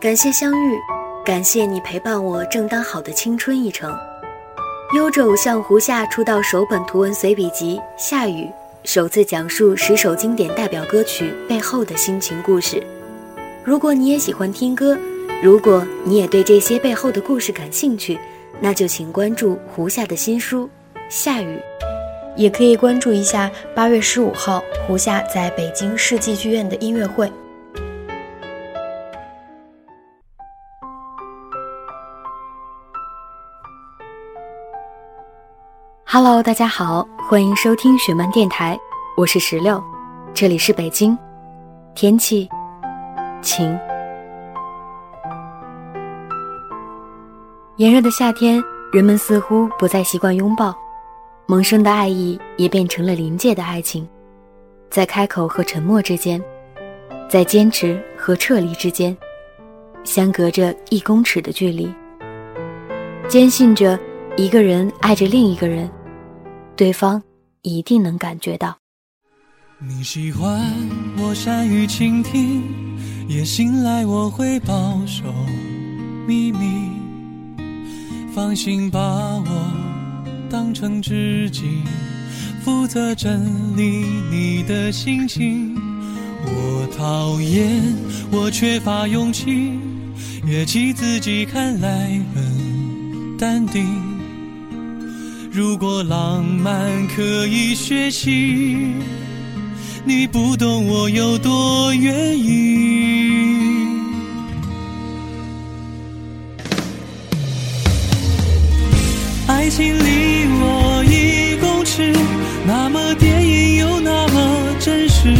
感谢相遇，感谢你陪伴我正当好的青春一程。优质偶像胡夏出道首本图文随笔集《下雨》，首次讲述十首经典代表歌曲背后的心情故事。如果你也喜欢听歌，如果你也对这些背后的故事感兴趣，那就请关注胡夏的新书《下雨》，也可以关注一下八月十五号胡夏在北京世纪剧院的音乐会。Hello，大家好，欢迎收听雪漫电台，我是石榴，这里是北京，天气晴。炎热的夏天，人们似乎不再习惯拥抱，萌生的爱意也变成了临界的爱情，在开口和沉默之间，在坚持和撤离之间，相隔着一公尺的距离，坚信着一个人爱着另一个人。对方一定能感觉到。你喜欢我善于倾听，也信赖我会保守秘密。放心把我当成知己，负责整理你的心情。我讨厌我缺乏勇气，也气自己看来很淡定。如果浪漫可以学习，你不懂我有多愿意。爱情离我一公尺，那么电影又那么真实。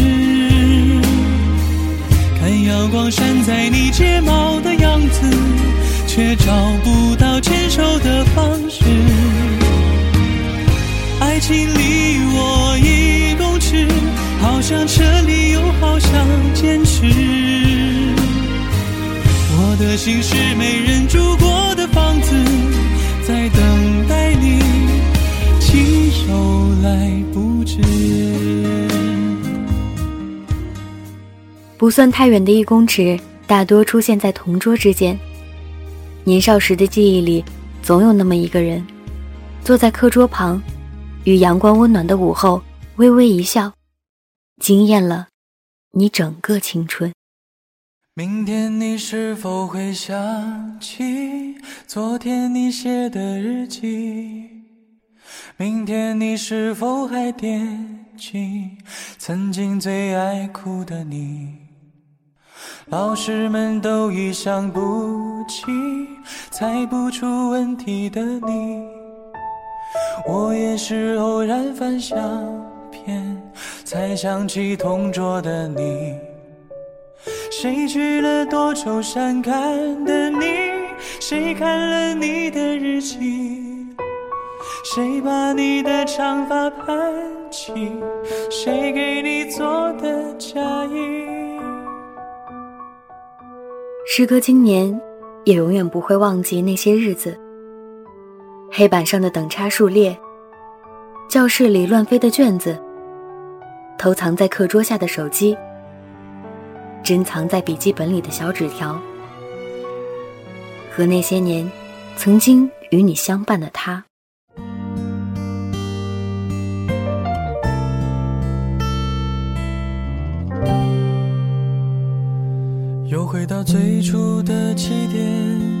看阳光闪在你睫毛的样子，却找不到牵手的方式。爱情离我一公尺，好像撤离，又好想坚持。我的心是没人住过的房子，在等待你亲手来布置。不算太远的一公尺，大多出现在同桌之间。年少时的记忆里，总有那么一个人，坐在课桌旁。与阳光温暖的午后，微微一笑，惊艳了你整个青春。明天你是否会想起昨天你写的日记？明天你是否还惦记曾经最爱哭的你？老师们都已想不起猜不出问题的你。我也是偶然翻相片，才想起同桌的你。谁去了多愁善感的你？谁看了你的日记？谁把你的长发盘起？谁给你做的嫁衣？时隔今年，也永远不会忘记那些日子。黑板上的等差数列，教室里乱飞的卷子，偷藏在课桌下的手机，珍藏在笔记本里的小纸条，和那些年曾经与你相伴的他。又回到最初的起点，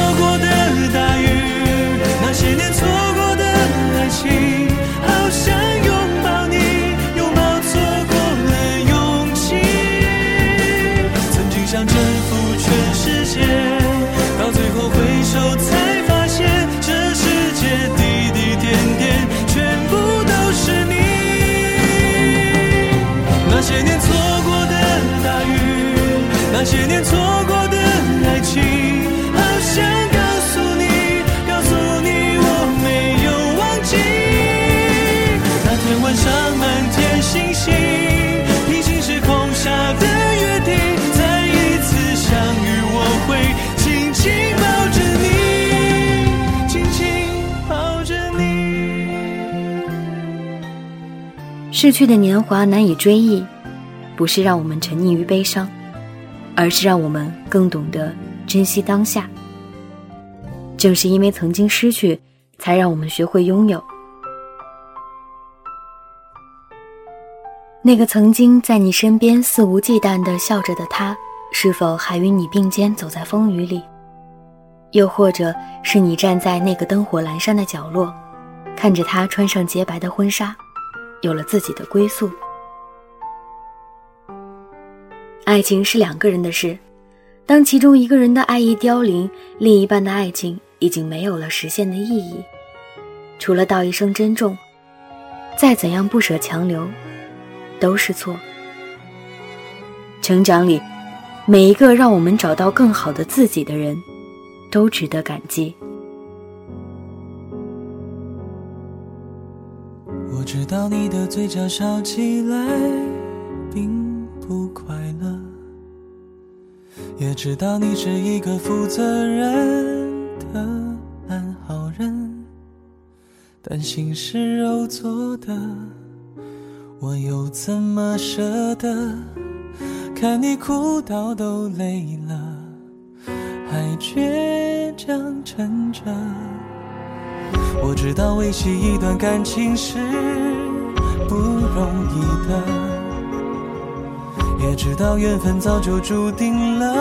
些年错过的爱情，好想告诉你，告诉你我没有忘记。那天晚上满天星星，平行时空下的约定，再一次相遇，我会紧紧抱着你，紧紧抱着你。逝去的年华难以追忆，不是让我们沉溺于悲伤，而是让我们更懂得珍惜当下。正是因为曾经失去，才让我们学会拥有。那个曾经在你身边肆无忌惮的笑着的他，是否还与你并肩走在风雨里？又或者是你站在那个灯火阑珊的角落，看着他穿上洁白的婚纱，有了自己的归宿？爱情是两个人的事，当其中一个人的爱意凋零，另一半的爱情已经没有了实现的意义。除了道一声珍重，再怎样不舍强留，都是错。成长里，每一个让我们找到更好的自己的人，都值得感激。我知道你的嘴角笑起来并快乐，也知道你是一个负责任的烂好人，但心是肉做的，我又怎么舍得？看你哭到都累了，还倔强撑着。我知道维系一段感情是不容易的，也知道缘分早就注定了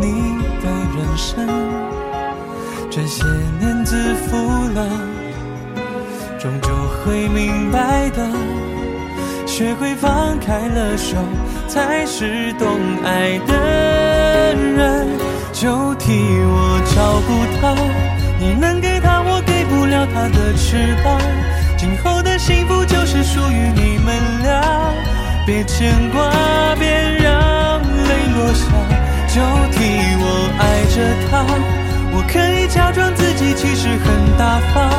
你的人生。这些年自负了，终究会明白的。学会放开了手，才是懂爱的人。就替我照顾他，你能给他，我给不了他的翅膀。今后的幸福就是属于你，别牵挂，别让泪落下。就替我爱着他，我可以假装自己其实很大方，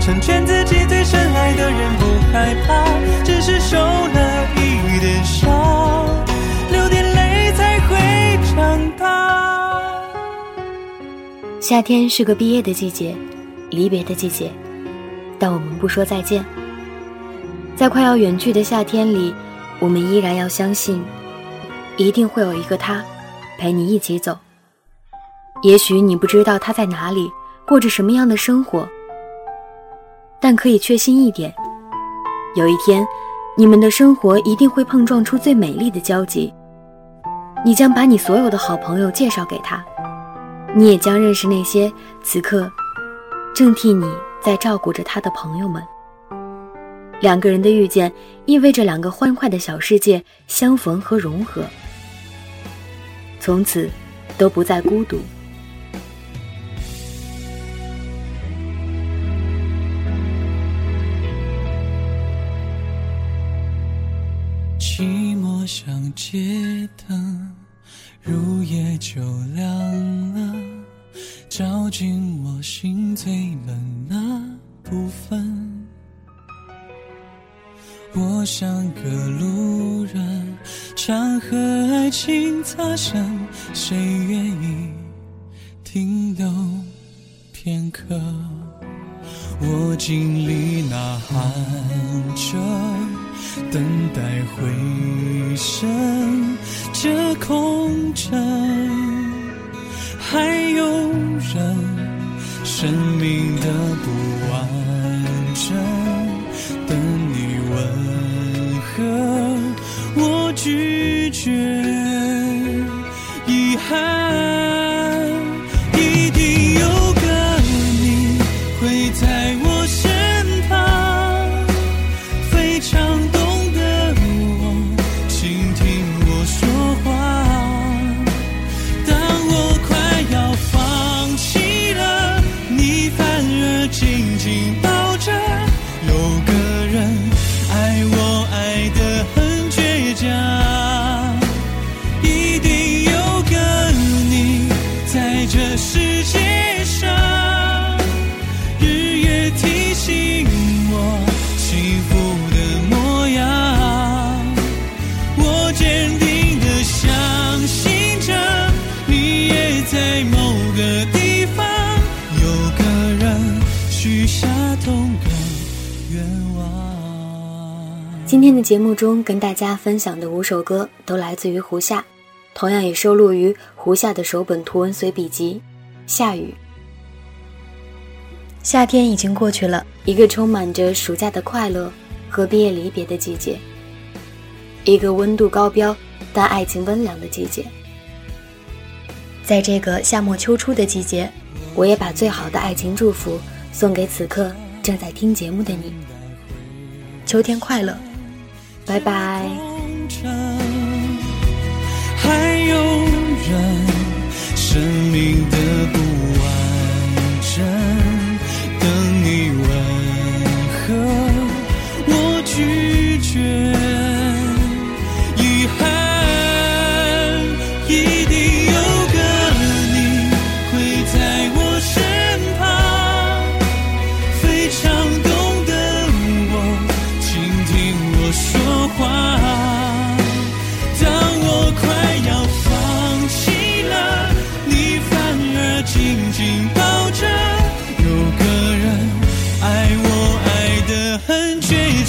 成全自己最深爱的人，不害怕，只是受了一点伤，流点泪才会长大。夏天是个毕业的季节，离别的季节，但我们不说再见。在快要远去的夏天里，我们依然要相信，一定会有一个他，陪你一起走。也许你不知道他在哪里，过着什么样的生活，但可以确信一点，有一天，你们的生活一定会碰撞出最美丽的交集。你将把你所有的好朋友介绍给他。你也将认识那些此刻正替你在照顾着他的朋友们。两个人的遇见，意味着两个欢快的小世界相逢和融合，从此都不再孤独。寂寞像街灯，入夜就亮了，照进我心最冷那部分。我像个路人，常和爱情擦身，谁愿意停留片刻？我经历呐喊着，等待回声，这空城还有人，生命的不完整，却遗憾。今天的节目中跟大家分享的五首歌都来自于胡夏，同样也收录于胡夏的首本图文随笔集《夏雨》。夏天已经过去了，一个充满着暑假的快乐和毕业离别的季节，一个温度高标但爱情温凉的季节。在这个夏末秋初的季节，我也把最好的爱情祝福送给此刻正在听节目的你。秋天快乐，拜拜。还有人生命的不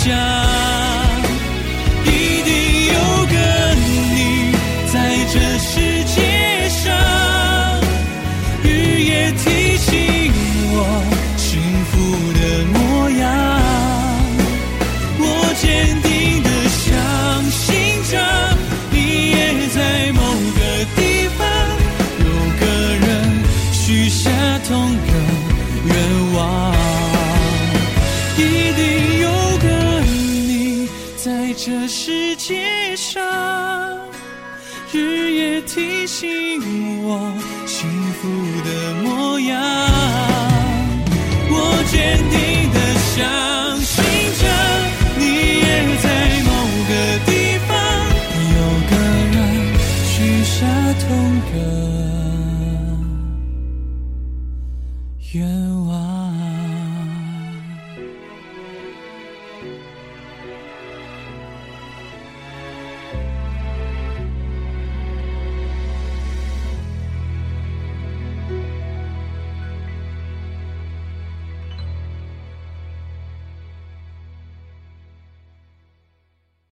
倔这世界上，日夜提醒我幸福的模样。我坚定的相信着，你也在某个地方，有个人许下同个愿望。